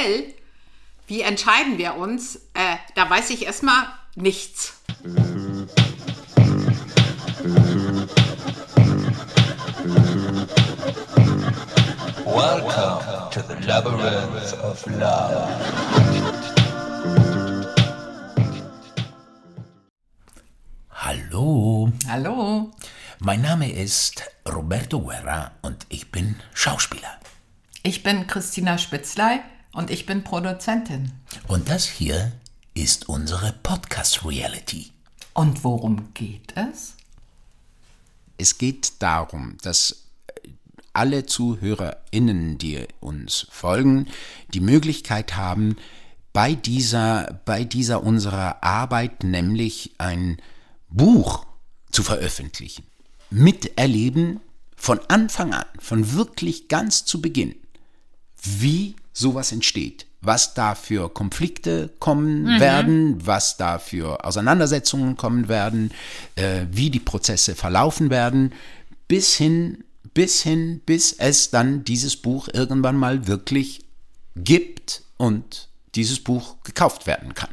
LOL, wie entscheiden wir uns? Äh, da weiß ich erstmal nichts. Welcome to the labyrinth of love. Hallo, Hallo. mein Name ist Roberto Guerra und ich bin Schauspieler. Ich bin Christina Spitzlei und ich bin Produzentin. Und das hier ist unsere Podcast Reality. Und worum geht es? Es geht darum, dass alle ZuhörerInnen, die uns folgen, die Möglichkeit haben, bei dieser, bei dieser unserer Arbeit, nämlich ein Buch zu veröffentlichen. Miterleben von Anfang an, von wirklich ganz zu Beginn, wie sowas entsteht, was da für Konflikte kommen werden, was da für Auseinandersetzungen kommen werden, äh, wie die Prozesse verlaufen werden, bis hin, bis hin, bis es dann dieses Buch irgendwann mal wirklich gibt und dieses Buch gekauft werden kann.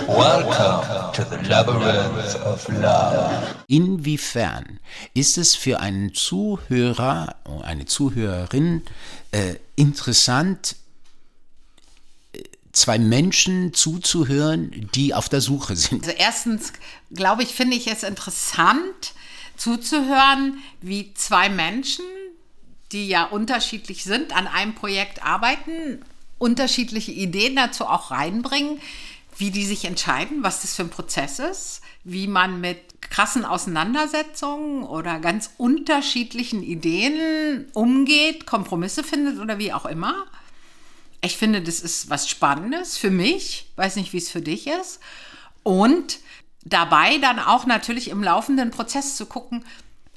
Welcome to the labyrinth of love. Inwiefern ist es für einen Zuhörer, eine Zuhörerin äh, interessant, äh, zwei Menschen zuzuhören, die auf der Suche sind? Also erstens, glaube ich, finde ich es interessant zuzuhören, wie zwei Menschen, die ja unterschiedlich sind, an einem Projekt arbeiten, unterschiedliche Ideen dazu auch reinbringen, wie die sich entscheiden, was das für ein Prozess ist, wie man mit krassen Auseinandersetzungen oder ganz unterschiedlichen Ideen umgeht, Kompromisse findet oder wie auch immer. Ich finde, das ist was Spannendes für mich. Weiß nicht, wie es für dich ist. Und dabei dann auch natürlich im laufenden Prozess zu gucken,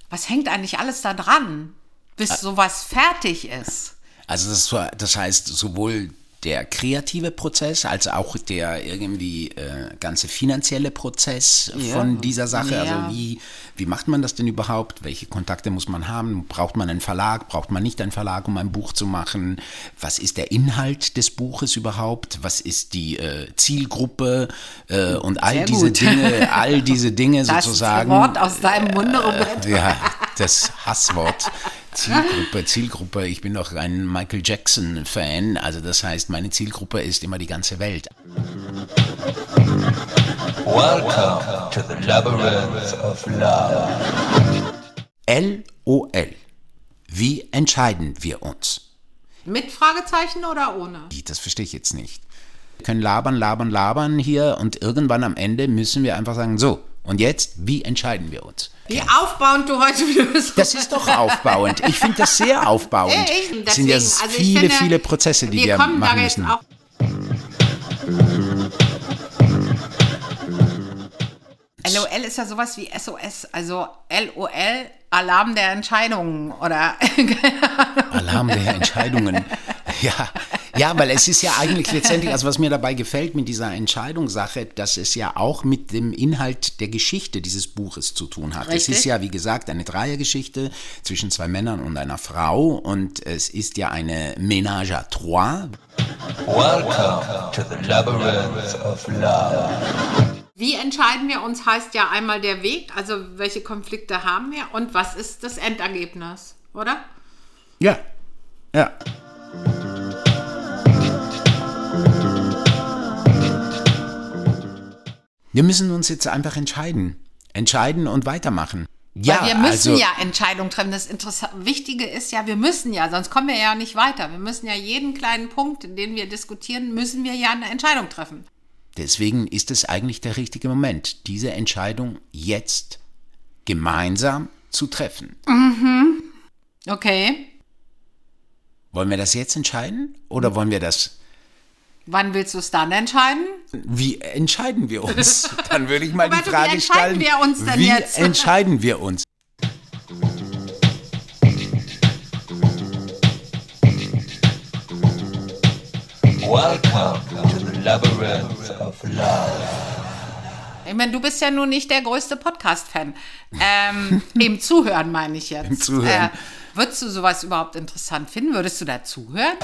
was hängt eigentlich alles da dran, bis sowas fertig ist. Also das, das heißt sowohl der kreative Prozess als auch der irgendwie äh, ganze finanzielle Prozess Ja. von dieser Sache. Ja. Also wie, wie macht man das denn überhaupt? Welche Kontakte muss man haben? Braucht man einen Verlag? Braucht man nicht einen Verlag, um ein Buch zu machen? Was ist der Inhalt des Buches überhaupt? Was ist die äh, Zielgruppe? Äh, und all Sehr diese gut. Dinge, all diese Dinge Das sozusagen. Wort aus deinem Munde, Roberto. Ja, das Hasswort. Zielgruppe, Zielgruppe. Ich bin doch ein Michael Jackson-Fan. Also das heißt, meine Zielgruppe ist immer die ganze Welt. Welcome to the labyrinth of love. LOL. Wie entscheiden wir uns? Mit Fragezeichen oder ohne? Die- Das verstehe ich jetzt nicht. Wir können labern, labern, labern hier und irgendwann am Ende müssen wir einfach sagen, so, und jetzt, wie entscheiden wir uns? Wie aufbauend du heute wieder bist. Das ist doch aufbauend. Ich finde das sehr aufbauend. Echt? Es sind ja Deswegen, also viele, finde, viele Prozesse, die wir, da machen müssen. Auch LOL ist ja sowas wie SOS, also LOL, Alarm der Entscheidungen oder Alarm der Entscheidungen. Ja, ja, weil es ist ja eigentlich letztendlich, also was mir dabei gefällt mit dieser Entscheidungssache, dass es ja auch mit dem Inhalt der Geschichte dieses Buches zu tun hat. Es Richtig. ist ja, wie gesagt, eine Dreiergeschichte zwischen zwei Männern und einer Frau und es ist ja eine Ménage à trois. Welcome to the labyrinth of love. Wie entscheiden wir uns, heißt ja einmal der Weg, also welche Konflikte haben wir und was ist das Endergebnis, oder? Ja, ja. Wir müssen uns jetzt einfach entscheiden. Entscheiden und weitermachen. Ja, Weil wir müssen also, ja Entscheidungen treffen. Das Interessa Wichtige ist ja, wir müssen ja, sonst kommen wir ja nicht weiter. Wir müssen ja jeden kleinen Punkt, den wir diskutieren, müssen wir ja eine Entscheidung treffen. Deswegen ist es eigentlich der richtige Moment, diese Entscheidung jetzt gemeinsam zu treffen. Okay. Wollen wir das jetzt entscheiden oder wollen wir das? Wann willst du es dann entscheiden? Wie entscheiden wir uns? Dann würde ich mal die Roberto, wie Frage entscheiden stellen. wir uns denn wie jetzt? entscheiden wir uns? Welcome to the labyrinth of love. Ich meine, du bist ja nun nicht der größte Podcast-Fan. Ähm, Im Zuhören meine ich jetzt. Im Zuhören. Äh, Würdest du sowas überhaupt interessant finden? Würdest du da zuhören?